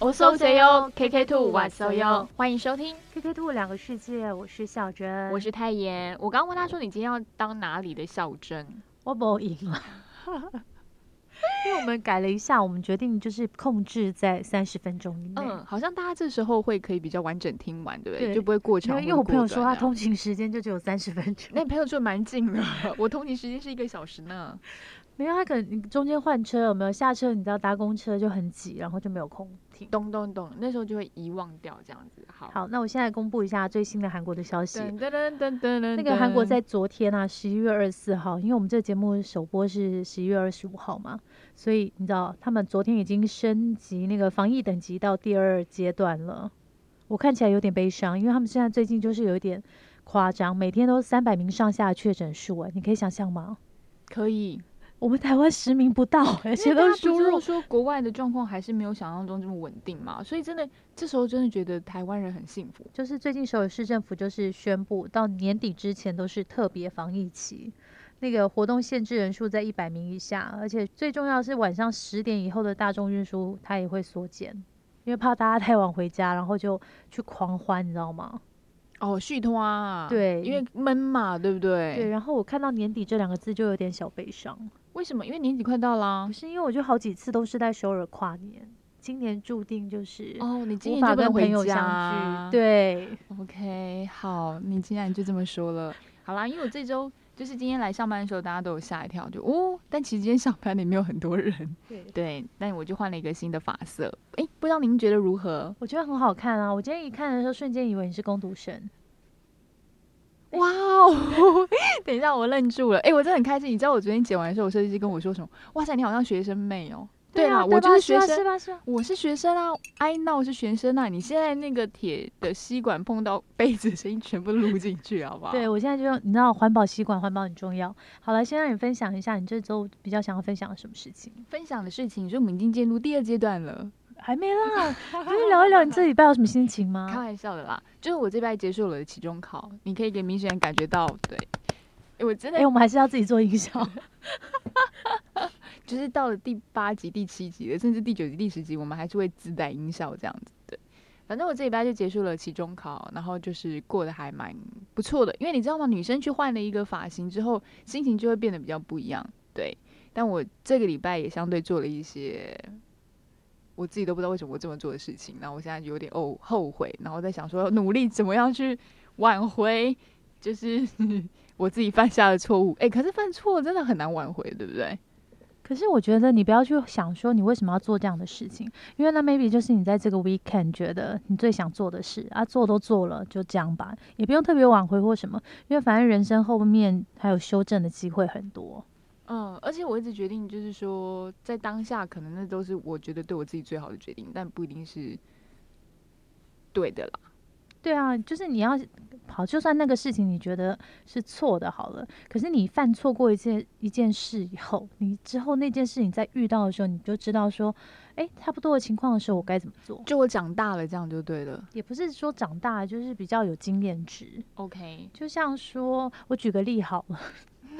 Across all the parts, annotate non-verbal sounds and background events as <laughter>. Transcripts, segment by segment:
我搜谁哟？KK Two 我搜哟，欢迎收听 KK Two 两个世界，我是小珍，我是泰妍。我刚刚问他说，你今天要当哪里的小珍？我不赢了，<laughs> 因为我们改了一下，我们决定就是控制在三十分钟以内。嗯，好像大家这时候会可以比较完整听完，对不对？就不会过长。因为我朋友说他通勤时间就只有三十分钟，那你朋友就蛮近的，我通勤时间是一个小时呢。没有，他可能你中间换车有没有下车？你知道搭公车就很挤，然后就没有空停。咚咚咚，那时候就会遗忘掉这样子。好，好，那我现在公布一下最新的韩国的消息。噔噔噔噔噔那个韩国在昨天啊，十一月二十四号，因为我们这个节目首播是十一月二十五号嘛，所以你知道他们昨天已经升级那个防疫等级到第二阶段了。我看起来有点悲伤，因为他们现在最近就是有一点夸张，每天都三百名上下确诊数，哎，你可以想象吗？可以。我们台湾十名不到，而且都输入说国外的状况还是没有想象中这么稳定嘛，所以真的这时候真的觉得台湾人很幸福。就是最近首尔市政府就是宣布，到年底之前都是特别防疫期，那个活动限制人数在一百名以下，而且最重要是晚上十点以后的大众运输它也会缩减，因为怕大家太晚回家，然后就去狂欢，你知道吗？哦，续托啊，对，因为闷嘛，对不对？对，然后我看到年底这两个字就有点小悲伤。为什么？因为年底快到啦。不是，因为我就好几次都是在首尔跨年，今年注定就是哦，你今年就跟朋友相聚。对，OK，好，你既然就这么说了，好啦，因为我这周就是今天来上班的时候，大家都有吓一跳，就哦，但其实今天上班里没有很多人。对对，但我就换了一个新的发色，哎，不知道您觉得如何？我觉得很好看啊！我今天一看的时候，瞬间以为你是攻读生。哇哦！<laughs> 等一下，我愣住了。哎，我真的很开心。你知道我昨天剪完的时候，我设计师跟我说什么？哇塞，你好像学生妹哦。对啊，我就是学生，是吧？是吧？我是学生啊，I know 是学生啊。你现在那个铁的吸管碰到杯子，声音全部录进去，好不好？对，我现在就你知道，环保吸管，环保很重要。好了，先让你分享一下，你这周比较想要分享的什么事情？分享的事情，就我们已经进入第二阶段了。还没啦，<laughs> 可以聊一聊你这礼拜有什么心情吗？开玩笑的啦，就是我这礼拜结束了期中考，你可以给明显感觉到，对，我真的，哎，我们还是要自己做营销，<laughs> 就是到了第八集、第七集的，甚至第九集、第十集，我们还是会自带音效这样子。对，反正我这礼拜就结束了期中考，然后就是过得还蛮不错的，因为你知道吗？女生去换了一个发型之后，心情就会变得比较不一样。对，但我这个礼拜也相对做了一些。我自己都不知道为什么我这么做的事情，然后我现在有点哦后悔，然后在想说努力怎么样去挽回，就是 <laughs> 我自己犯下的错误。哎，可是犯错真的很难挽回，对不对？可是我觉得你不要去想说你为什么要做这样的事情，因为那 maybe 就是你在这个 weekend 觉得你最想做的事啊，做都做了就这样吧，也不用特别挽回或什么，因为反正人生后面还有修正的机会很多。嗯，而且我一直决定，就是说，在当下，可能那都是我觉得对我自己最好的决定，但不一定是对的啦。对啊，就是你要好，就算那个事情你觉得是错的，好了，可是你犯错过一件一件事以后，你之后那件事你在遇到的时候，你就知道说，哎，差不多的情况的时候，我该怎么做？就我长大了，这样就对了。也不是说长大，就是比较有经验值。OK，就像说我举个例好了。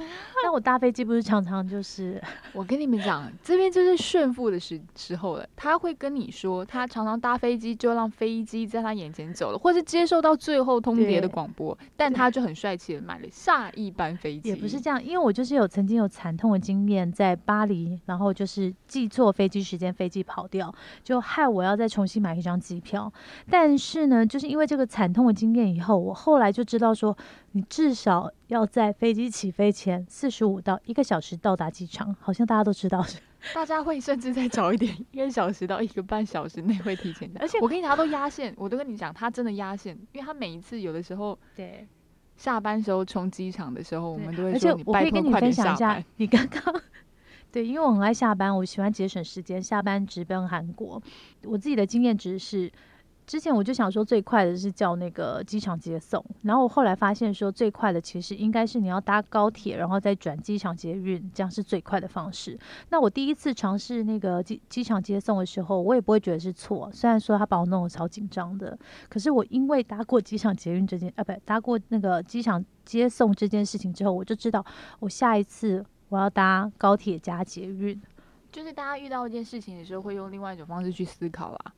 <laughs> 那我搭飞机不是常常就是，<laughs> 我跟你们讲，这边就是炫富的时时候了。他会跟你说，他常常搭飞机就让飞机在他眼前走了，或是接受到最后通牒的广播，但他就很帅气的买了下一班飞机。也不是这样，因为我就是有曾经有惨痛的经验，在巴黎，然后就是记错飞机时间，飞机跑掉，就害我要再重新买一张机票。但是呢，就是因为这个惨痛的经验以后，我后来就知道说。你至少要在飞机起飞前四十五到一个小时到达机场，好像大家都知道。<laughs> 大家会甚至再早一点，一个小时到一个半小时内会提前到。而且我跟你讲，他都压线，我都跟你讲，他真的压线，因为他每一次有的时候，对，下班时候冲机场的时候，我们都会说你拜托快点下班。你刚刚对，因为我很爱下班，我喜欢节省时间，下班直奔韩国。我自己的经验值是。之前我就想说最快的是叫那个机场接送，然后我后来发现说最快的其实应该是你要搭高铁，然后再转机场捷运，这样是最快的方式。那我第一次尝试那个机机场接送的时候，我也不会觉得是错，虽然说他把我弄得超紧张的，可是我因为搭过机场捷运这件，啊不，搭过那个机场接送这件事情之后，我就知道我下一次我要搭高铁加捷运。就是大家遇到一件事情的时候，会用另外一种方式去思考啦。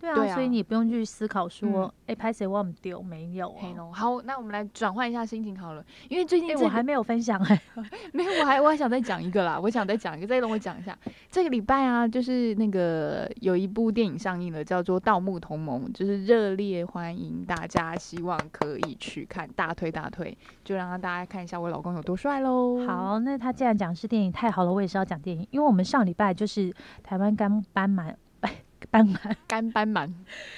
对啊，对啊所以你不用去思考说嗯，哎、拍谁忘不丢？没有啊。黑龙，好，那我们来转换一下心情好了，因为最近哎、这个我还没有分享哎、<laughs> 没有，我还我还想再讲一个啦，<laughs> 我想再讲一个，再让我讲一下。这个礼拜啊，就是那个有一部电影上映了，叫做《盗墓同盟》，就是热烈欢迎大家，希望可以去看，大推大推，就让大家看一下我老公有多帅喽。，好，那他既然讲是电影，太好了，我也是要讲电影，因为我们上礼拜就是台湾刚搬满，颁满 <laughs> 干斑满，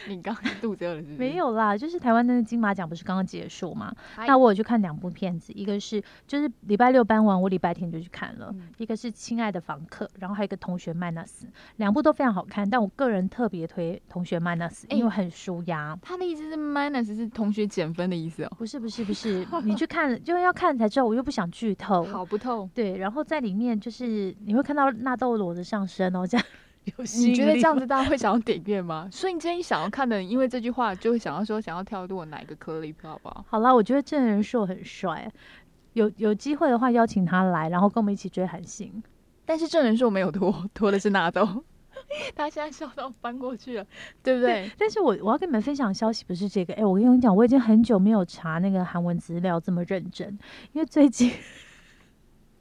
你刚刚肚子饿了是不是？没，有啦，就是台湾的金马奖不是刚刚结束嘛？嗨那我有去看两部片子，一个是就是礼拜六搬完，我礼拜天就去看了，嗯一个是《亲爱的房客》，然后还有一个《同学麦纳斯》，两部都非常好看，但我个人特别推《同学麦纳斯》，哎因为很舒压。他的意思是 minus 是同学减分的意思哦。不是不是不是，你去看了，就要看才知道，我又不想剧透。好不透，对，然后在里面就是你会看到纳豆罗的上身哦，这样 <laughs> 有吸你觉得这样子大家会想要点阅吗？瞬间一想要看的人，因为这句话就会想要说想要跳过哪一个 clip 好不好？好啦，我觉得郑仁硕很帅，有有机会的话邀请他来，然后跟我们一起追韩星。但是郑仁硕没有拖，拖的是纳豆，<laughs> 他现在笑到翻过去了，对不对？但是我我要跟你们分享消息不是这个，哎、我跟你讲，我已经很久没有查那个韩文资料这么认真，因为最近。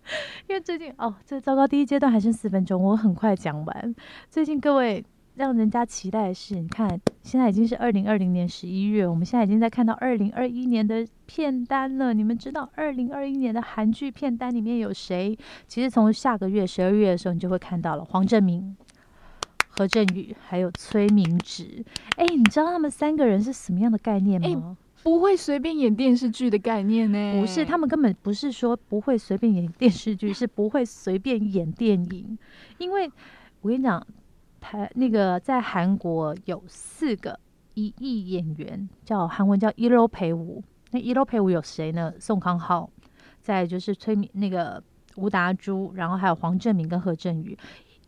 <laughs> 因为最近哦，这糟糕，第一阶段还剩四分钟，我很快讲完。最近各位让人家期待的是，你看现在已经是二零二零年十一月，我们现在已经在看到二零二一年的片单了。你们知道二零二一年的韩剧片单里面有谁？其实从下个月十二月的时候，你就会看到了黄正明、何振宇还有崔明植。哎，你知道他们三个人是什么样的概念吗？不会随便演电视剧的概念呢？不是，他们根本不是说不会随便演电视剧，<laughs> 是不会随便演电影。因为我跟你讲，台那个在韩国有四个一亿演员，叫韩文叫一楼陪舞。那一楼陪舞有谁呢？宋康昊，再就是崔明那个吴达洙，然后还有黄正明跟何振宇。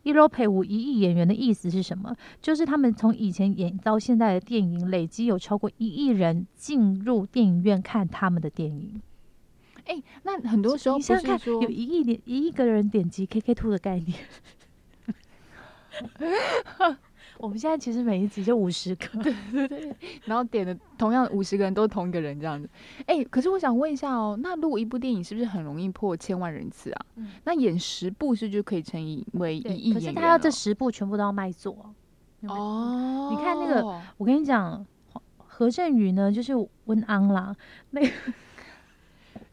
一楼赔五一亿演员的意思是什么？就是他们从以前演到现在的电影，累积有超过一亿人进入电影院看他们的电影。哎、那很多时候不你想想看，有一亿点一亿个人点击 KK Two 的概念。<laughs> 我们现在其实每一集就五十个，<laughs> 然后点的同样五十个人都是同一个人这样子。哎、可是我想问一下哦，那录一部电影是不是很容易破千万人次啊？嗯那演十部是就可以乘以为一亿？可是他要这十部全部都要卖座。哦，你看那个我跟你讲，何振宇呢就是温安啦，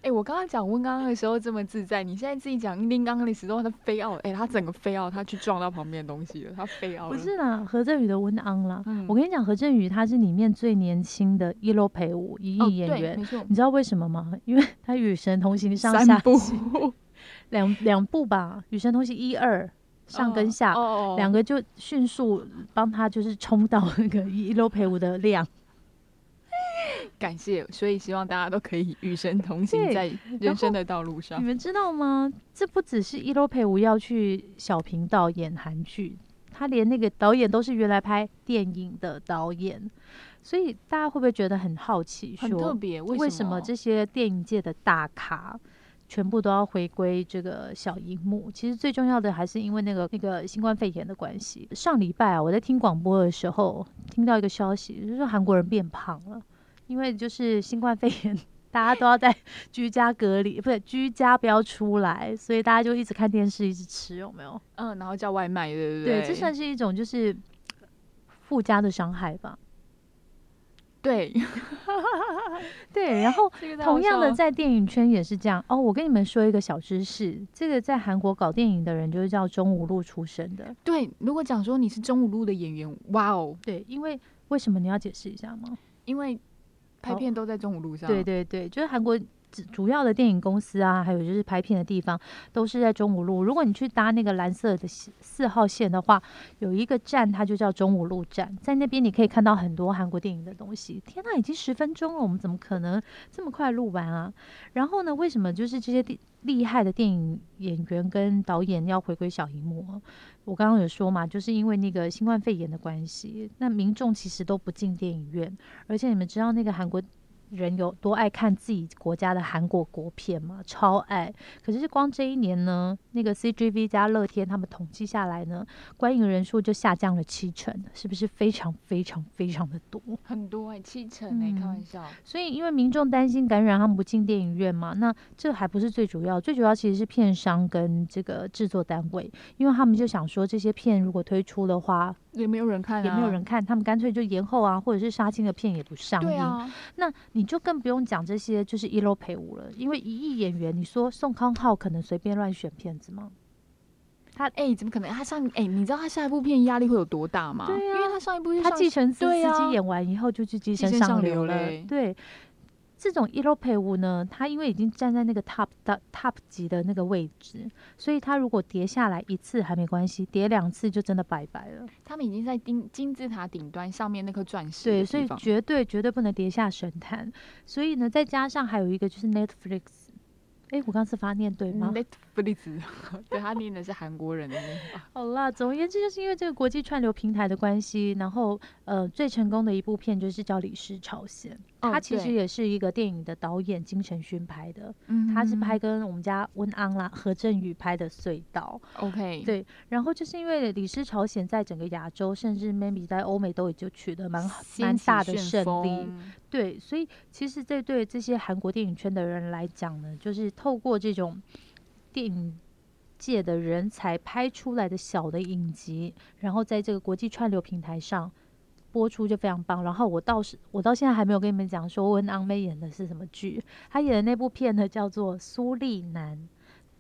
哎、我刚刚讲温刚刚的时候这么自在，你现在自己讲林刚刚的时候，他飞奥，哎、他整个飞奥，他去撞到旁边的东西了，他飞奥。不是啦，何振宇的温昂啦。嗯我跟你讲，何振宇他是里面最年轻的一楼陪舞一哦亿演员。对没错，你知道为什么吗？因为他《与神同行》上下部下两两部吧，《与神同行》一二上跟下，两个就迅速帮他就是冲到那个一楼陪舞的量。<laughs> 感谢，所以希望大家都可以与神同行 <laughs> 在人生的道路上你。们知道吗？这不只是一楼陪舞要去小频道演韩剧，他连那个导演都是原来拍电影的导演，所以大家会不会觉得很好奇很特说，别，为为什么这些电影界的大咖？全部都要回归这个小荧幕。其实最重要的还是因为那个那个新冠肺炎的关系。上礼拜啊，我在听广播的时候听到一个消息，就是说韩国人变胖了，因为就是新冠肺炎，<laughs> 大家都要在 <laughs> 居家隔离，不是居家不要出来，所以大家就一直看电视，一直吃，有没有？嗯，然后叫外卖，对不对，对？这算是一种就是附加的伤害吧。对。<laughs> 对，然后同样的，在电影圈也是这样哦。我跟你们说一个小知识，这个在韩国搞电影的人就是叫钟无路出身的。对，如果讲说你是中五路的演员，哇哦，对，因为为什么你要解释一下吗？因为拍片都在中午路上。对对对，就是韩国主主要的电影公司啊，还有就是拍片的地方，都是在中午路。如果你去搭那个蓝色的四四号线的话，有一个站，它就叫中午路站，在那边你可以看到很多韩国电影的东西。天呐，已经十分钟了，我们怎么可能这么快录完啊？然后呢，为什么就是这些厉厉害的电影演员跟导演要回归小荧幕啊？我刚刚有说嘛，就是因为那个新冠肺炎的关系，那民众其实都不进电影院，而且你们知道那个韩国人有多爱看自己国家的韩国国片嘛，超爱。可是光这一年呢，那个 CGV 加乐天他们统计下来呢，观影人数就下降了七成，是不是非常非常非常的多？很多哎、七成哎、嗯开玩笑。所以因为民众担心感染，他们不进电影院嘛，那这还不是最主要，最主要其实是片商跟这个制作单位，因为他们就想说这些片如果推出的话，也没有人看、啊，也没有人看，他们干脆就延后啊，或者是杀青的片也不上映。啊，那你就更不用讲这些就是一楼陪舞了，因为一亿演员，你说宋康昊可能随便乱选片子吗？他哎、怎么可能？他上哎、你知道他下一部片压力会有多大吗？对啊因为他上一部就他继承司机演完以后就去寄生寄生上流了，流对。这种 e l o p e 舞呢，它因为已经站在那个 top 的 top 级的那个位置，所以它如果跌下来一次还没关系，跌两次就真的拜拜了。他们已经在金金字塔顶端上面那颗钻石对，所以绝对绝对不能跌下神坛。所以呢，再加上还有一个就是 Netflix，哎，我刚是发念对吗？Netflix，<laughs> 对他念的是韩国人的那个。好啦，总而言之，就是因为这个国际串流平台的关系，然后呃，最成功的一部片就是叫《李氏朝鲜》，哦他其实也是一个电影的导演金承勋拍的，嗯他是拍跟我们家温安啦、何振宇拍的《隧道》。OK，对，然后就是因为《李氏朝鲜》在整个亚洲，甚至 maybe 在欧美都已经取得蛮蛮大的胜利。对，所以其实这对这些韩国电影圈的人来讲呢，就是透过这种电影界的人才拍出来的小的影集，然后在这个国际串流平台上播出就非常棒。然后我倒是我到现在还没有跟你们讲说温昂妹演的是什么剧，她演的那部片呢叫做《苏利南》。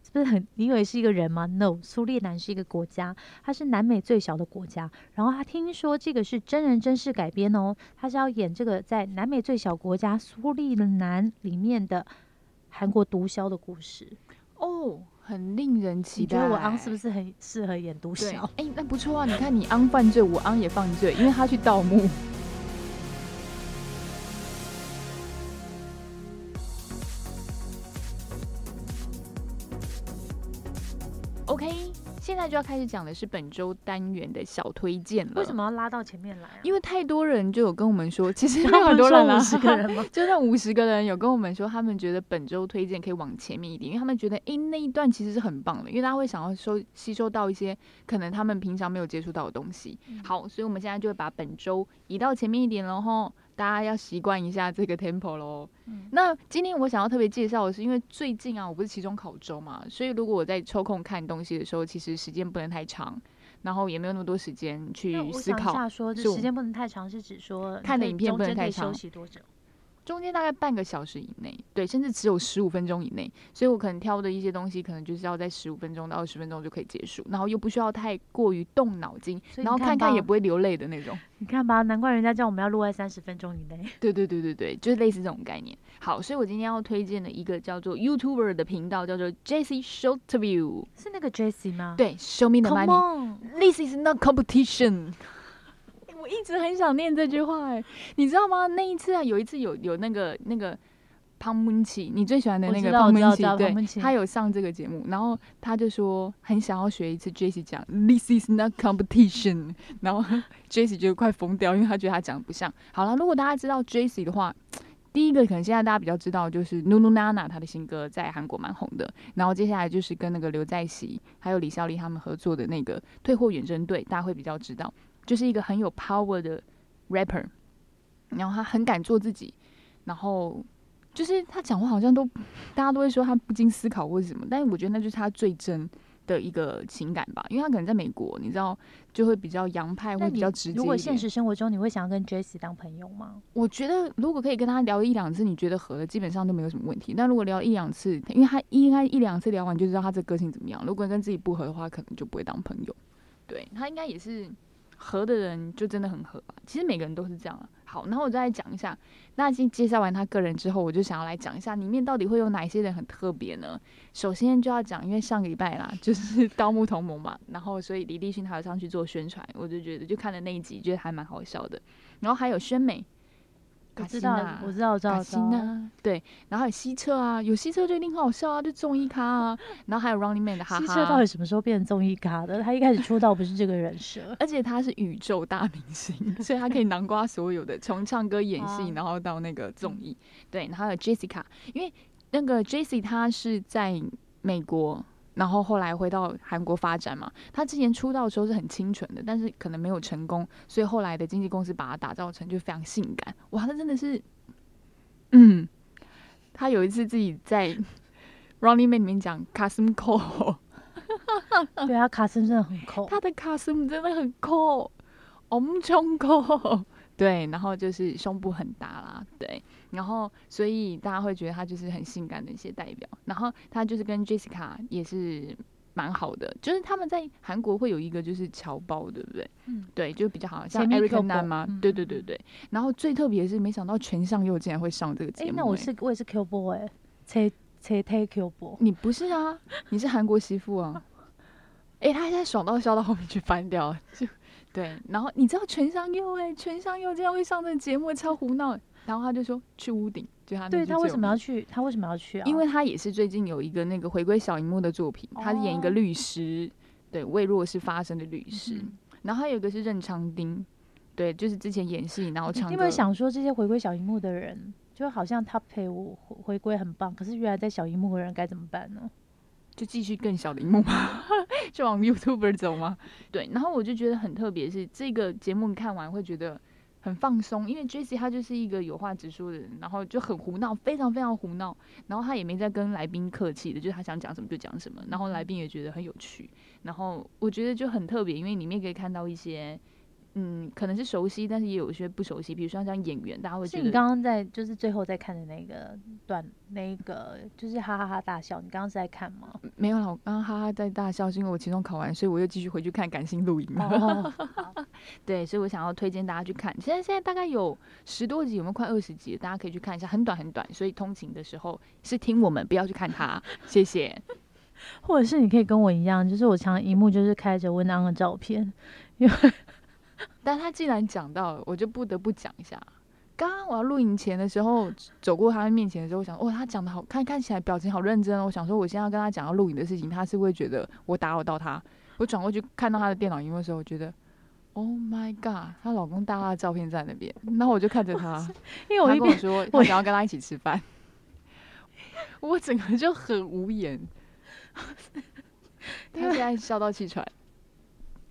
是不是很？你以为是一个人吗？No，苏利南是一个国家，它是南美最小的国家。然后他听说这个是真人真事改编哦，他是要演这个在南美最小国家苏利南里面的韩国毒枭的故事。哦，很令人期待。你觉得我昂是不是很适合演毒对，枭？哎、那不错啊！你看你昂犯罪，我昂也犯罪，因为他去盗墓。OK，现在就要开始讲的是本周单元的小推荐了。为什？么要拉到前面来啊？因为太多人就有跟我们说，其实有很多人啊，说50个人吗？<laughs> 就那五十个人有跟我们说，他们觉得本周推荐可以往前面一点，因为他们觉得诶、那一段其实是很棒的，因为大家会想要收吸收到一些可能他们平常没有接触到的东西。嗯好，所以我们现在就会把本周移到前面一点了吼，大家要习惯一下这个 tempo 喽。嗯那今天我想要特别介绍的是，因为最近啊，我不是期中考周嘛，所以如果我在抽空看东西的时候，其实时间不能太长，然后也没有那么多时间那去我想一思考。下说，这是时间不能太长，是指说看的影片不能太长休息多久？中间大概半个小时以内，对，甚至只有十五分钟以内，所以我可能挑的一些东西，可能就是要在十五分钟到二十分钟就可以结束，然后又不需要太过于动脑筋，然后看看看也不会流泪的那种。你看吧，难怪人家叫我们要录在三十分钟以内。对对对对对，就是类似这种概念。好，所以我今天要推荐的一个叫做 YouTuber 的频道，叫做 Jessie Short View。是那个 Jessie 吗？对，Show me the，Come money. on，This is not competition。我一直很想念这句话，哎，你知道吗？那一次啊，有一次有有那个那个庞文琪，你最喜欢的那个知道我知道庞文琪，对知道庞文，琪他有上这个节目，然后他就说很想要学一次 Jessie 讲 This is not competition，<laughs> 然后 Jessie 就快疯掉，因为他觉得他讲得不像。好了，如果大家知道 Jessie 的话。第一个可能现在大家比较知道就是 Nunu Nana 她的新歌在韩国蛮红的，然后接下来就是跟那个刘在熙还有李孝利他们合作的那个退货远征队，大家会比较知道，就是一个很有 power 的 rapper，然后他很敢做自己，然后就是他讲话好像都大家都会说他不经思考或者什么，但是我觉得那就是他最真的一个情感吧，因为他可能在美国，你知道就会比较洋派，会比较直接如果现实生活中你会想要跟 Jessie 当朋友吗？我觉得如果可以跟他聊一两次，你觉得合了，基本上都没有什么问题。但如果聊一两次，因为他应该一两次聊完就知道他这个性怎么样。如果跟自己不合的话，可能就不会当朋友。对他应该也是合的人，就真的很合吧。其实每个人都是这样啊。好，然后我再来讲一下。那先介绍完他个人之后，我就想要来讲一下里面到底会有哪些人很特别呢？首先就要讲，因为上个礼拜啦，<laughs> 就是《盗墓同盟》嘛，然后所以李立勋他有上去做宣传，我就觉得就看了那一集，觉得还蛮好笑的。然后还有宣美。我知道，我知道，我知道。娜，对，然后还有西澈啊，有西澈就一定很好笑啊，就综艺咖啊，<laughs> 然后还有 Running Man 的哈西澈到底，什么时候变成综艺咖的？他一开始出道不是这个人设。<laughs> 而且他是宇宙大明星，所以他可以囊括所有的，从唱歌、<laughs> 演戏，啊然后到那个综艺，对，然后还有 Jessica，因为那个 Jessie 她是在美国。然后后来回到韩国发展嘛，他之前出道的时候是很清纯的，但是可能没有成功，所以后来的经纪公司把他打造成就非常性感。哇，他真的是，嗯，他有一次自己在 Running Man 里面讲 Kasim Cole，对啊，卡森真的很抠。他的卡斯姆真的很酷，엄청酷，对，然后就是胸部很大啦，对，然后所以大家会觉得她就是很性感的一些代表，然后她就是跟 Jessica 也是蛮好的，就是他们在韩国会有一个就是侨胞，对不对？嗯，对，就比较好，像 Eric Bo，嘛，嗯对对对对，然后最特别的是，没想到全相佑竟然会上这个节哎、目、那我欸是我也是 Q 波哎，切切推 Q 波。你不是啊，你是韩国媳妇啊。<laughs> 哎、他现在爽到笑到后面去翻掉了，就对。然后你知道全相佑哎，全相佑竟然会上这个节目，超胡闹。然后他就说去屋顶，就他对他为什么要去？他为什么要去啊？因为他也是最近有一个那个回归小荧幕的作品，他是演一个哦律师，对为弱势发声的律师。嗯然后还有一个是任长丁，对，就是之前演戏然后。你有没有想说这些回归小荧幕的人，就好像他陪我回回归很棒，可是原来在小荧幕的人该怎么办呢？就继续更小的荧幕吗？<laughs> 就往 YouTuber 走吗？对，然后我就觉得很特别，是这个节目看完会觉得很放松，因为 Jessie 她就是一个有话直说的人，然后就很胡闹，非常非常胡闹，然后她也没在跟来宾客气的，就是她想讲什么就讲什么，然后来宾也觉得很有趣，然后我觉得就很特别，因为里面可以看到一些。嗯，可能是熟悉，但是也有一些不熟悉。比如说像演员，大家会觉得是你刚刚在就是最后在看的那个段，那个就是哈哈哈大笑，你刚刚是在看吗？没有啦，我刚刚哈哈在大笑，是因为我期中考完，所以我又继续回去看感性录影了。<laughs> 哦，<laughs> 对，所以我想要推荐大家去看。现在现在大概有十多集，有没有快二十集？大家可以去看一下，很短很短。所以通勤的时候是听我们，不要去看它。谢谢。<laughs> 或者是你可以跟我一样，就是我常荧幕就是开着温安的照片，<laughs> 但他既然讲到了，我就不得不讲一下。刚刚我要录影前的时候，走过他面前的时候，我想，哇，他讲的好看，看起来表情好认真哦。我想说，我现在要跟他讲要录影的事情，他是会觉得我打扰到他。我转过去看到他的电脑荧幕的时候，我觉得，Oh my god，她老公大大的照片在那边，然后我就看着他。因为我一边跟我说，我想要跟他一起吃饭，我整个就很无言。<laughs> 他现在笑到气喘，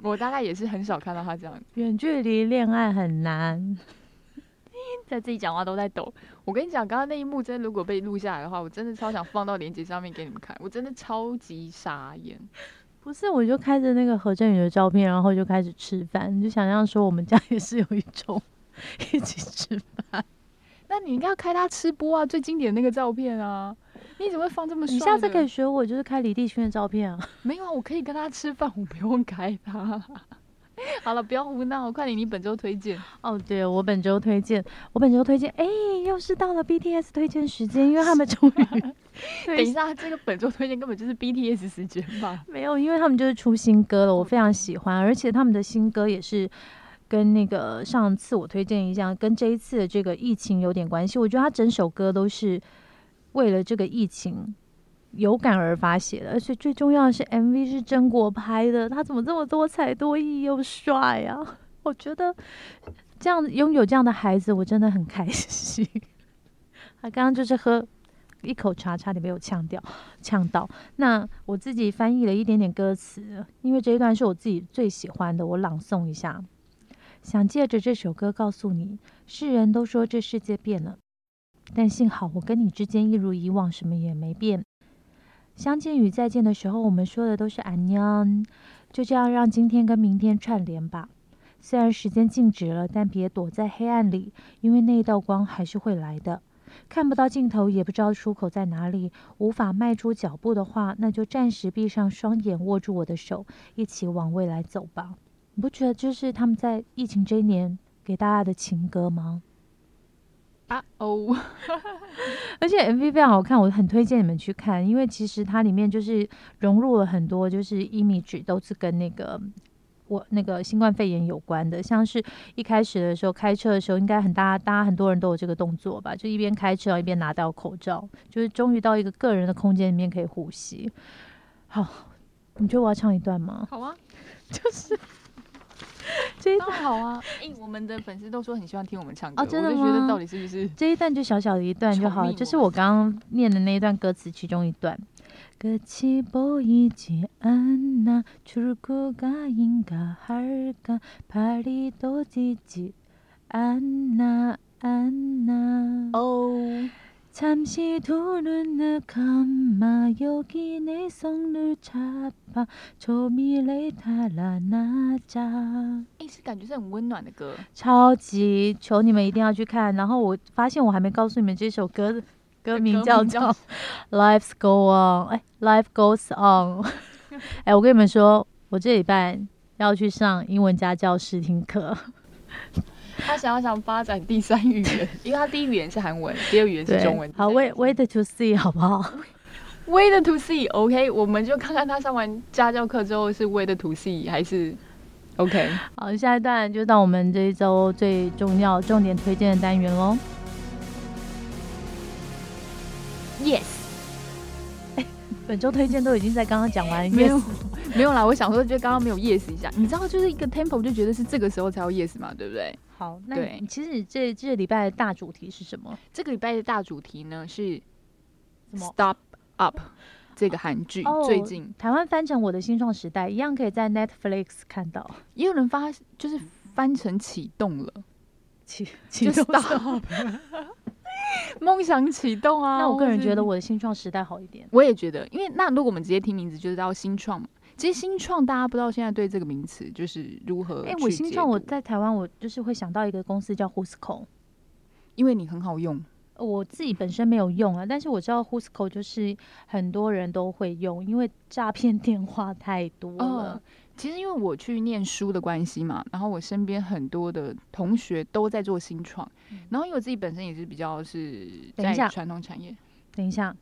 我大概也是很少看到他这样，远距离恋爱很难，<laughs> 在自己讲话都在抖。我跟你讲，刚刚那一幕真的如果被录下来的话，我真的超想放到链接上面给你们看，我真的超级傻眼。不是我就开着那个何振宇的照片，然后就开始吃饭，就想象说我们家也是有一种 <laughs> 一起吃饭。那你应该要开他吃播啊，最经典的那个照片啊！你怎么会放这么帅？你下次可以学我，就是开李帝勋的照片啊。<laughs> 没有啊，我可以跟他吃饭，我不用开他。<laughs> 好了，不要胡闹，快点，你本周推荐。哦，对，我本周推荐，我本周推荐，哎，又是到了 BTS 推荐时间，因为他们终于 <laughs> 等一下，这个本周推荐根本就是 BTS 时间吧？没有，因为他们就是出新歌了，我非常喜欢，而且他们的新歌也是跟那个上次我推荐一样，跟这一次的这个疫情有点关系。我觉得他整首歌都是为了这个疫情有感而发写的，而且最重要的是 MV 是真国拍的，他怎么这么多才多艺又帅啊？<laughs> 我觉得这样拥有这样的孩子，我真的很开心。<laughs> 他刚刚就是喝一口茶，差点被我呛掉，呛到。那我自己翻译了一点点歌词，因为这一段是我自己最喜欢的，我朗诵一下。想借着这首歌告诉你，世人都说这世界变了，但幸好我跟你之间一如以往，什么也没变。相见与再见的时候，我们说的都是安 녕， 就这样让今天跟明天串联吧。虽然时间静止了，但别躲在黑暗里，因为那一道光还是会来的。看不到尽头，也不知道出口在哪里，无法迈出脚步的话，那就暂时闭上双眼，握住我的手，一起往未来走吧。你不觉得这是他们在疫情这一年给大家的情歌吗？啊哦，<laughs> 而且 MV 非常好看，我很推荐你们去看，因为其实它里面就是融入了很多就是 image 都是跟那个我那个新冠肺炎有关的，像是一开始的时候开车的时候，应该很大，大家很多人都有这个动作吧，就一边开车一边拿掉口罩，就是终于到一个个人的空间里面可以呼吸。好，你觉得我要唱一段吗？好啊，<laughs> 就是 <laughs> 这一段好啊，哎、我们的粉丝都说很喜欢听我们唱歌，哦、真的吗？觉得到底是不是这一段就小小的一段就好了，就是我刚刚念的那一段歌词其中一段。歌词不一，安出应哈多几，安安哦。 잠시 두 눈을 감아 여기 내 손을 잡아 저 미래 달아나자 哎、是感觉是很温暖的歌。超级求你们一定要去看。然后我发现我还没告诉你们这首歌的歌歌名名叫叫做《<laughs> Lives Go On》，哎，《Life Goes On》。<laughs> 哎，我跟你们说，我这礼拜要去上英文家教试听课。 他想要想发展第三语言，<laughs> 因为他第一语言是韩文，第二语言是中文。好，wait wait to see 好不好？wait to see，OK，、我们就看看他上完家教课之后是 wait to see 还是 OK。好，下一段就到我们这一周最重要、重点推荐的单元喽。Yes，本周推荐都已经在刚刚讲完，没有没有啦，我想说就刚刚没有 yes 一下，你知道就是一个 tempo 就觉得是这个时候才要 yes 嘛，对不对？好，那其实你这这礼拜的大主题是什么？这个礼拜的大主题呢是什么 Stop Up 这个韩剧，哦最近台湾翻成《我的新创时代》，一样可以在 Netflix 看到。也有人发就是翻成启动了，<laughs> 启启动 Stop，<laughs> 梦想启动啊。那我个人觉得我的新创时代好一点。我也觉得，因为那如果我们直接听名字就知道新创嘛。其实新创大家不知道现在对这个名词就是如何哎、我新创我在台湾，我就是会想到一个公司叫 Who'sco，因为你很好用，我自己本身没有用啊，但是我知道 Who'sco 就是很多人都会用，因为诈骗电话太多了。嗯，其实因为我去念书的关系嘛，然后我身边很多的同学都在做新创，然后因为我自己本身也是比较是等一下。传统产业。等一下，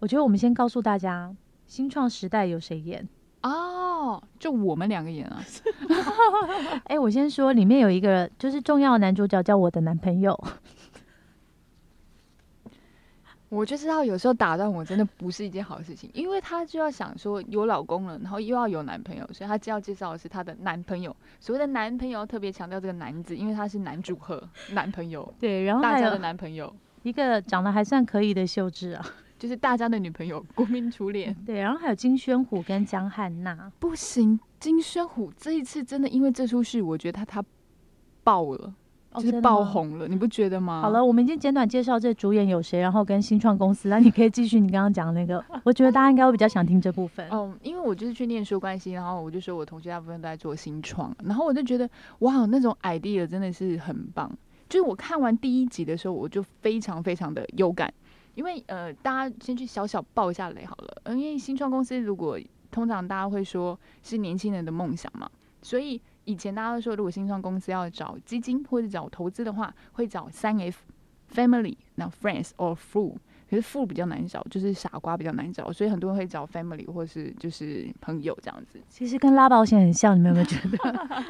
我觉得我们先告诉大家，新创时代有谁演？哦，就我们两个演啊，<laughs> 哎、我先说，里面有一个就是重要的男主角叫我的男朋友，<laughs> 我就知道有时候打断我真的不是一件好事情，因为他就要想说有老公了，然后又要有男朋友，所以他就要介绍的是他的男朋友。所谓的男朋友特别强调这个“男”字，因为他是男主和男朋友，对，然后大家的男朋友。一个长得还算可以的秀智啊，就是大家的女朋友，<laughs> 国民初恋。对，然后还有金宣虎跟江汉娜，不行，金宣虎这一次真的因为这出戏，我觉得他他爆了，就是爆红了，你不觉得吗？好了，我们已经简短介绍这主演有谁，然后跟新创公司，那你可以继续你刚刚讲的那个，我觉得大家应该会比较想听这部分。哦，因为我就是去念书关系，然后我就说我同学大部分都在做新创，然后我就觉得哇，那种 idea 真的是很棒。就是我看完第一集的时候，我就非常非常的有感，因为呃，大家先去小小爆一下雷好了，嗯因为新创公司如果通常大家会说是年轻人的梦想嘛，所以以前大家都说，如果新创公司要找基金或者找投资的话，会找三 F：family、那 friends or fool。可是 fool 比较难找，就是傻瓜比较难找，所以很多人会找 family 或是就是朋友这样子。其实跟拉保险很像，你们有没有觉得？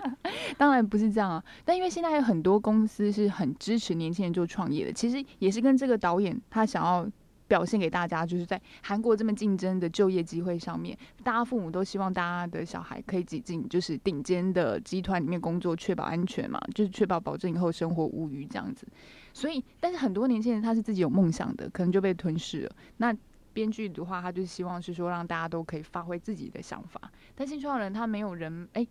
<laughs> 当然不是这样啊，但因为现在有很多公司是很支持年轻人做创业的，其实也是跟这个导演他想要表现给大家，就是在韩国这么竞争的就业机会上面，大家父母都希望大家的小孩可以挤进就是顶尖的集团里面工作，确保安全嘛，就是确保保证以后生活无虞这样子。所以，但是很多年轻人他是自己有梦想的，可能就被吞噬了。那编剧的话，他就希望是说让大家都可以发挥自己的想法，但新创人他没有人哎。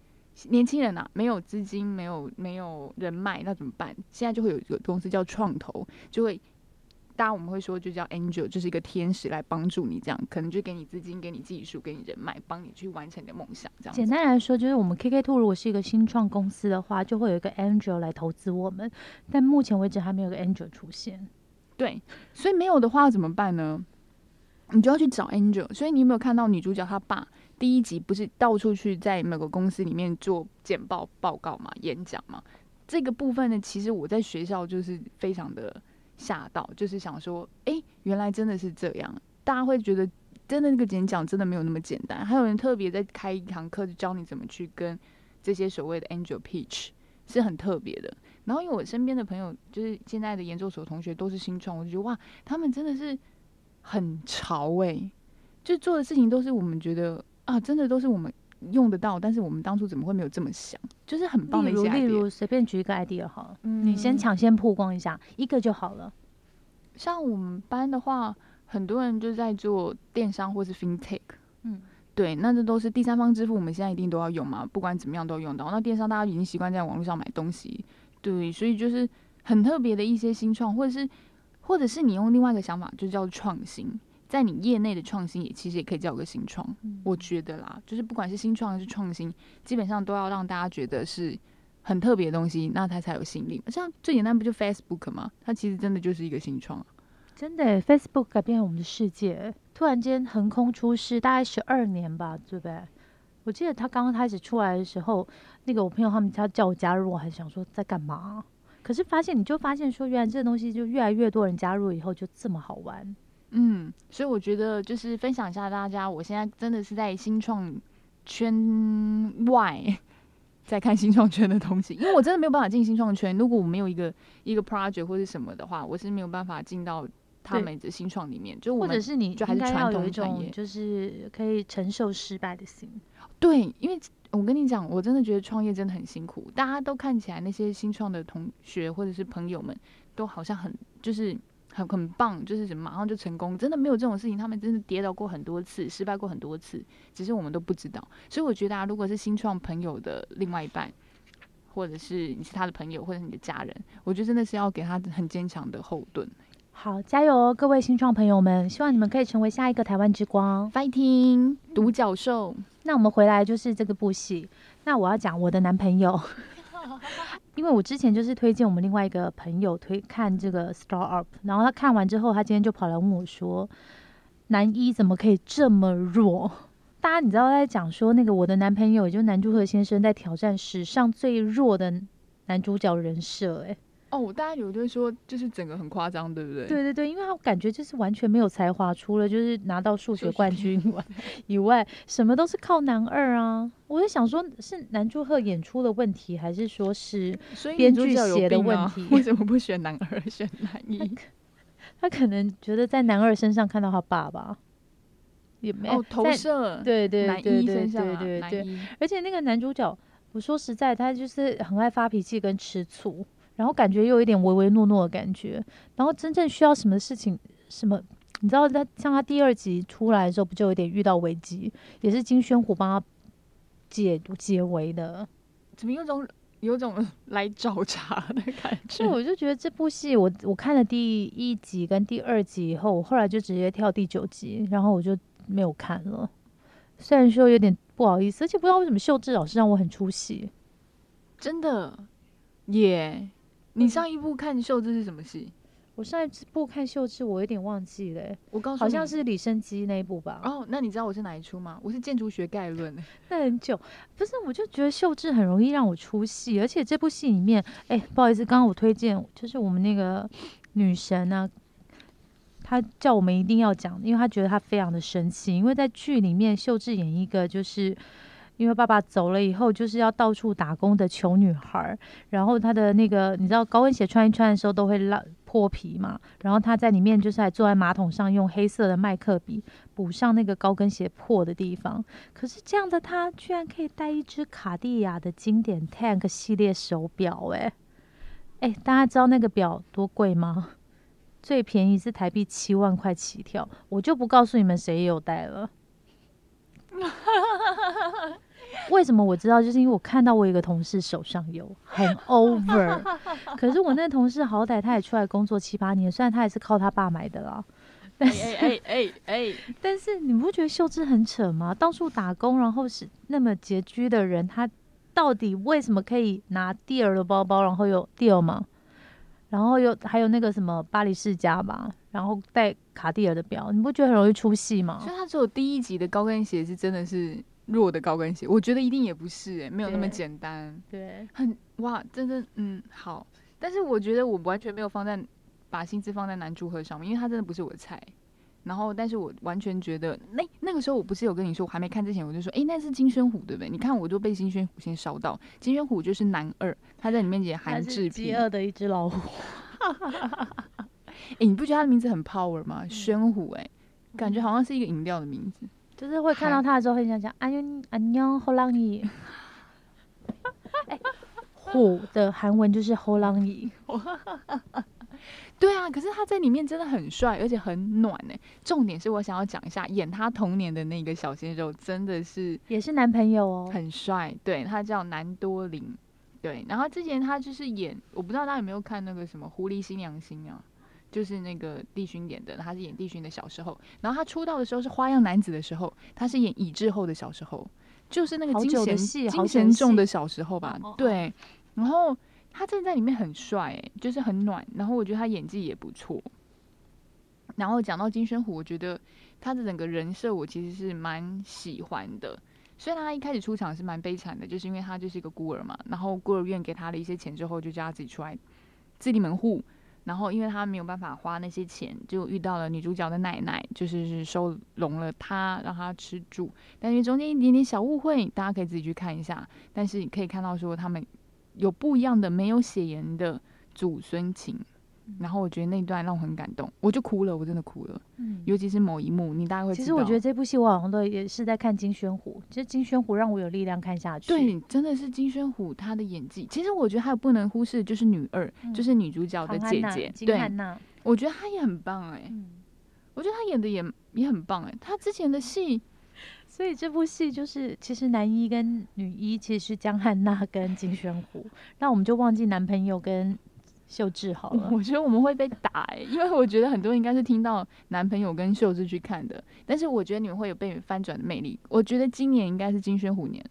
年轻人啊，没有资金，没有没有人脉，那怎么办？现在就会有一个公司叫创投，就会，大家我们会说就叫 angel，就是一个天使来帮助你，这样可能就给你资金、给你技术、给你人脉，帮你去完成你的梦想，这样简。单来说，就是我们 KK Two 如果是一个新创公司的话，就会有一个 Angel 来投资我们，但目前为止还没有个 Angel 出现。对，所以没有的话怎么办呢？你就要去找 angel。所以你有没有看到女主角她爸第一集不是到处去在某个公司里面做简报报告嘛、演讲嘛？这个部分呢，其实我在学校就是非常的吓到，就是想说，诶，原来真的是这样。大家会觉得真的那个演讲真的没有那么简单，还有人特别在开一堂课，就教你怎么去跟这些所谓的 Angel Peach 是很特别的。然后因为我身边的朋友，就是现在的研究所同学都是新创，我就觉得哇，他们真的是很潮诶、就做的事情都是我们觉得啊，真的都是我们用得到，但是我们当初怎么会没有这么想？就是很棒的例如，一些例 idea。如随便举一个 idea 好了，嗯你先抢先曝光一下，一个就好了。像我们班的话，很多人就在做电商或是 FinTech。嗯，对，那这都是第三方支付，我们现在一定都要用嘛，不管怎么样都用到。那电商大家已经习惯在网络上买东西，对，所以就是很特别的一些新创，或者是或者是你用另外一个想法，就叫创新，在你业内的创新也其实也可以叫个新创。我觉得啦，就是不管是新创还是创新，基本上都要让大家觉得是很特别的东西，那它才有吸引力。像最简单不就 Facebook 吗？它其实真的就是一个新创啊。真的，Facebook 改变了我们的世界，突然间横空出世，大概十二年吧，对不对？我记得他刚刚开始出来的时候，那个我朋友他们他叫我加入，我还想说在干嘛？可是发现你就发现说，原来这个东西就越来越多人加入以后就这么好玩。嗯，所以我觉得就是分享一下大家，我现在真的是在新创圈外在看新创圈的东西，因为我真的没有办法进新创圈。如果我没有一个一个 project 或是什么的话，我是没有办法进到他们的新创里面。就我或者是你就还是传统一种产业就是可以承受失败的心。对，因为我跟你讲，我真的觉得创业真的很辛苦。大家都看起来那些新创的同学或者是朋友们，都好像很就是很很棒，就是马上就成功，真的没有这种事情。他们真的跌倒过很多次，失败过很多次，只是我们都不知道。所以我觉得啊，如果是新创朋友的另外一半，或者是你是他的朋友，或者是你的家人，我觉得真的是要给他很坚强的后盾。好，加油哦，各位新创朋友们！希望你们可以成为下一个台湾之光。Fighting，独角兽，那我们回来就是这个部戏。那我要讲我的男朋友，<laughs> 因为我之前就是推荐我们另外一个朋友推看这个 Star Up，然后他看完之后，他今天就跑来问我说：“男一怎么可以这么弱？” <laughs> 大家你知道在讲说那个我的男朋友，也就是南柱赫先生在挑战史上最弱的男主角人设、哎，哦，大家有就说就是整个很夸张，对不对？对对对，因为他感觉就是完全没有才华，除了就是拿到数学冠军以外，什么都是靠男二啊。我就想说，是南柱赫演出的问题，还是说是 <laughs> 编剧写的问题 <laughs> 为什么不选男二，选男一？他可能觉得在男二身上看到他爸爸，也没有哦，投射对对男对对对对对，而且那个男主角，我说实在，他就是很爱发脾气跟吃醋，然后感觉又有一点唯唯诺诺的感觉，然后真正需要什么事情，什么你知道他像他第二集出来的时候，不就有点遇到危机，也是金宣虎帮他解解围的，怎么有种有种 <laughs> 来找茬的感觉？所以我就觉得这部戏我我看了第一集跟第二集以后，我后来就直接跳第九集，然后我就没有看了。虽然说有点不好意思，而且不知道为什么秀智老师让我很出戏。真的耶！你上一部看秀智是什么戏？我上一部看秀智，我有点忘记了欸、我告诉你，好像是李生基那一部吧。哦。那你知道我是哪一出吗？我是《建筑学概论》欸 <laughs> 那很久，不是，我就觉得秀智很容易让我出戏，而且这部戏里面，哎、不好意思，刚刚我推荐就是我们那个女神呢、她叫我们一定要讲，因为她觉得她非常的生气，因为在剧里面秀智演一个就是。因为爸爸走了以后，就是要到处打工的穷女孩，然后她的那个你知道高跟鞋穿一穿的时候都会烂破皮嘛，然后她在里面就是还坐在马桶上用黑色的麦克笔补上那个高跟鞋破的地方，可是这样的他居然可以戴一只卡地亚的经典 Tank 系列手表、欸，哎哎，大家知道那个表多贵吗？最便宜是台币七万块起跳，我就不告诉你们谁有戴了。<laughs> <laughs> 为什么我知道？就是因为我看到我有一个同事手上有很 <laughs> over，<laughs> 可是我那同事好歹他也出来工作七八年，虽然他也是靠他爸买的啦，哎哎哎哎哎，但是你不觉得秀智很扯吗？到处打工，然后是那么拮据的人，他到底为什么可以拿蒂尔的包包，然后有蒂尔吗？然后又还有那个什么巴黎世家吧，然后戴卡地尔的表，你不觉得很容易出戏吗所？以他只有第一集的高跟鞋是真的是弱的高跟鞋，我觉得一定也不是哎、没有那么简单。对，很哇，真的嗯好，但是我觉得我完全没有放在把心思放在男主和上面，因为他真的不是我的菜。然后，但是我完全觉得，那那个时候我不是有跟你说，我还没看之前，我就说，诶，那是金宣虎对不对？你看，我就被金宣虎先烧到。金宣虎就是男二，他在里面演韩志饥平。饿的一只老虎，<laughs> 诶，你不觉得他的名字很 power 吗？宣虎，诶，感觉好像是一个饮料的名字。就是会看到他的时候很想讲安妞安妞后浪椅。哎，虎的韩文就是后浪椅。<laughs> 对啊，可是他在里面真的很帅，而且很暖呢。重点是我想要讲一下，演他童年的那个小鲜肉，真的是也是男朋友哦，很帅。对他叫南多林，对。然后之前他就是演，我不知道大家有没有看那个什么《狐狸新娘心》啊，就是那个帝勋演的，他是演帝勋的小时候。然后他出道的时候是花样男子的时候，他是演以志后的小时候，就是那个精神精神重的小时候吧。对，然后。他真的在里面很帅，哎，就是很暖。然后我觉得他演技也不错。然后讲到金宣虎，我觉得他的整个人设我其实是蛮喜欢的。虽然他一开始出场是蛮悲惨的，就是因为他就是一个孤儿嘛。然后孤儿院给他了一些钱之后，就叫他自己出来自立门户。然后因为他没有办法花那些钱，就遇到了女主角的奶奶，就是收容了他，让他吃住。但是中间一点点小误会，大家可以自己去看一下。但是你可以看到说他们。有不一样的没有血缘的祖孙情，然后我觉得那段让我很感动，我就哭了，我真的哭了。嗯，尤其是某一幕，你大概会。其实我觉得这部戏我好像都也是在看金宣虎，其实金宣虎让我有力量看下去。对，真的是金宣虎他的演技。其实我觉得还有不能忽视，就是女二，就是女主角的姐姐，对，我觉得她也很棒哎。嗯，我觉得她演的也也很棒哎，她之前的戏。所以这部戏就是，其实男一跟女一其实是江汉娜跟金宣虎，那我们就忘记男朋友跟秀智好了。<laughs> 我觉得我们会被打哎，因为我觉得很多人应该是听到男朋友跟秀智去看的，但是我觉得你们会有被翻转的魅力。我觉得今年应该是金宣虎年，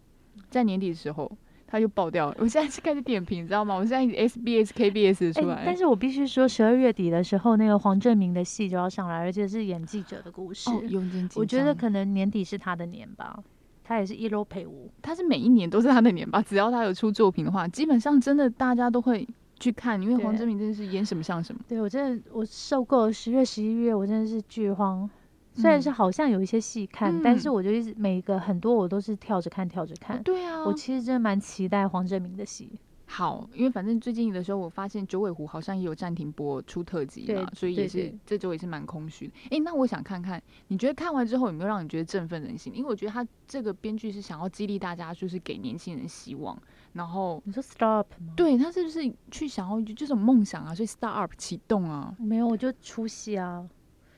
在年底的时候。他就爆掉了。<laughs> 我现在是开始点评，你知道吗？我现在 SBS、KBS <laughs> 出来。但是我必须说，十二月底的时候，那个黄正明的戏就要上来，而且是演记者的故事。哦，有点我觉得可能年底是他的年吧。他也是一楼陪舞，他是每一年都是他的年吧？只要他有出作品的话，基本上真的大家都会去看，因为黄正明真的是演什么像什么。对我真的我受够了十月、十一月，我真的是剧荒。虽然是好像有一些戏看，但是我就一直每一个很多我都是跳着看跳着看。对啊，我其实真的蛮期待黄正明的戏。好，因为反正最近的时候，我发现九尾狐好像也有暂停播出特辑嘛，所以也是这周也是蛮空虚的。哎，那我想看看，你觉得看完之后有没有让你觉得振奋人心？因为我觉得他这个编剧是想要激励大家，就是给年轻人希望。然后你说 stop 吗？对他是不是去想要就这种梦想啊？所以 start up 启动啊？没有，我就出戏啊。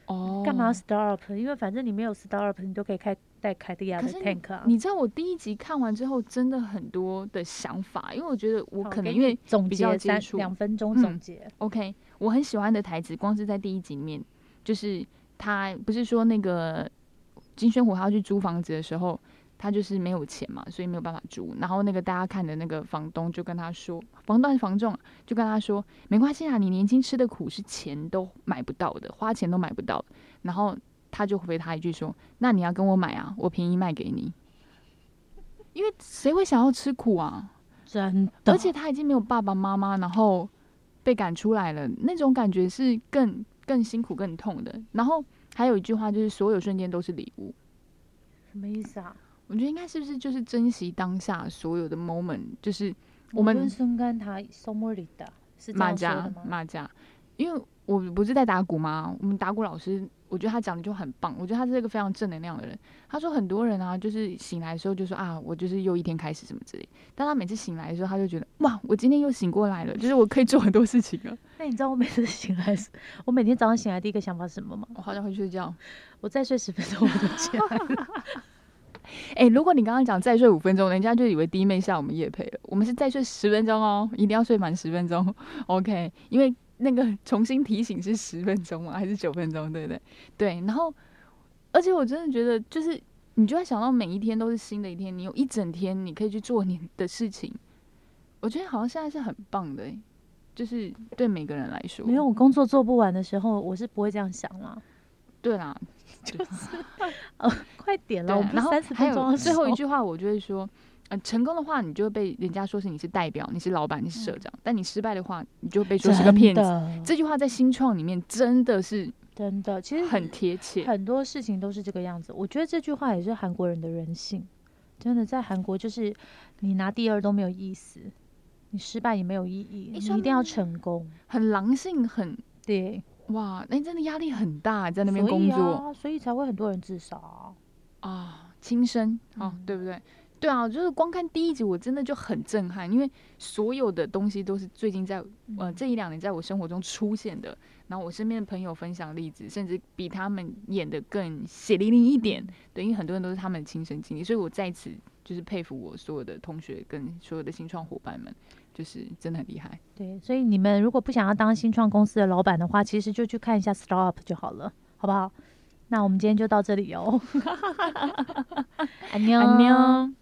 哦，干嘛 start up？因为反正你没有 start up，你都可以开带凯蒂亚的 tank 啊。你知道我第一集看完之后，真的很多的想法，因为我觉得我可能因为总结三两分钟总结。OK，我很喜欢的台词，光是在第一集里面，就是他不是说那个金宣虎他要去租房子的时候。他就是没有钱嘛，所以没有办法租。然后那个大家看的那个房东就跟他说，房东房仲就跟他说，没关系啊，你年轻吃的苦是钱都买不到的，花钱都买不到。然后他就回他一句说，那你要跟我买啊，我便宜卖给你。因为谁会想要吃苦啊？真的。而且他已经没有爸爸妈妈，然后被赶出来了，那种感觉是更更辛苦、更痛的。然后还有一句话就是，所有瞬间都是礼物。什么意思啊？我觉得应该是不是就是珍惜当下所有的 moment，就是我们马甲马甲，因为我不是在打鼓吗？我们打鼓老师，我觉得他讲的就很棒。我觉得他是一个非常正能量的人。他说很多人啊，就是醒来的时候就说啊，我就是又一天开始什么之类。但他每次醒来的时候，他就觉得哇，我今天又醒过来了，就是我可以做很多事情了。那你知道我每次醒来，我每天早上醒来第一个想法是什么吗？我好想回去睡觉，我再睡十分钟我就起来了。哎，如果你刚刚讲再睡五分钟，人家就以为弟妹下我们夜配了。我们是再睡十分钟哦，一定要睡满十分钟。OK，因为那个 <laughs> 重新提醒是十分钟吗？还是九分钟？对不对？对。然后，而且我真的觉得，就是你就会想到每一天都是新的一天，你有一整天你可以去做你的事情。我觉得好像现在是很棒的，就是对每个人来说。没有我工作做不完的时候，我是不会这样想啦。对啦。<laughs> 就是，呃，快点了，然后还有最后一句话，我就会说，呃，成功的话，你就会被人家说是你是代表，你是老板，你是社长；但你失败的话，你就被说是个骗子。这句话在新创里面真的是真的，其实很贴切。很多事情都是这个样子。我觉得这句话也是韩国人的人性，真的在韩国就是你拿第二都没有意思，你失败也没有意义，你一定要成功。很狼性，很对，哇，那真的压力很大，在那边工作啊，所以才会很多人自杀啊。啊，轻生哦，嗯对不对？对啊，就是光看第一集，我真的就很震撼，因为所有的东西都是最近在呃这一两年在我生活中出现的，然后我身边的朋友分享例子，甚至比他们演的更血淋淋一点，对，因为很多人都是他们的亲身经历，所以我在此就是佩服我所有的同学跟所有的新创伙伴们，就是真的很厉害。对，所以你们如果不想要当新创公司的老板的话，其实就去看一下 Startup 就好了，好不好？那我们今天就到这里哦。<laughs> <laughs> 安妞，安妞。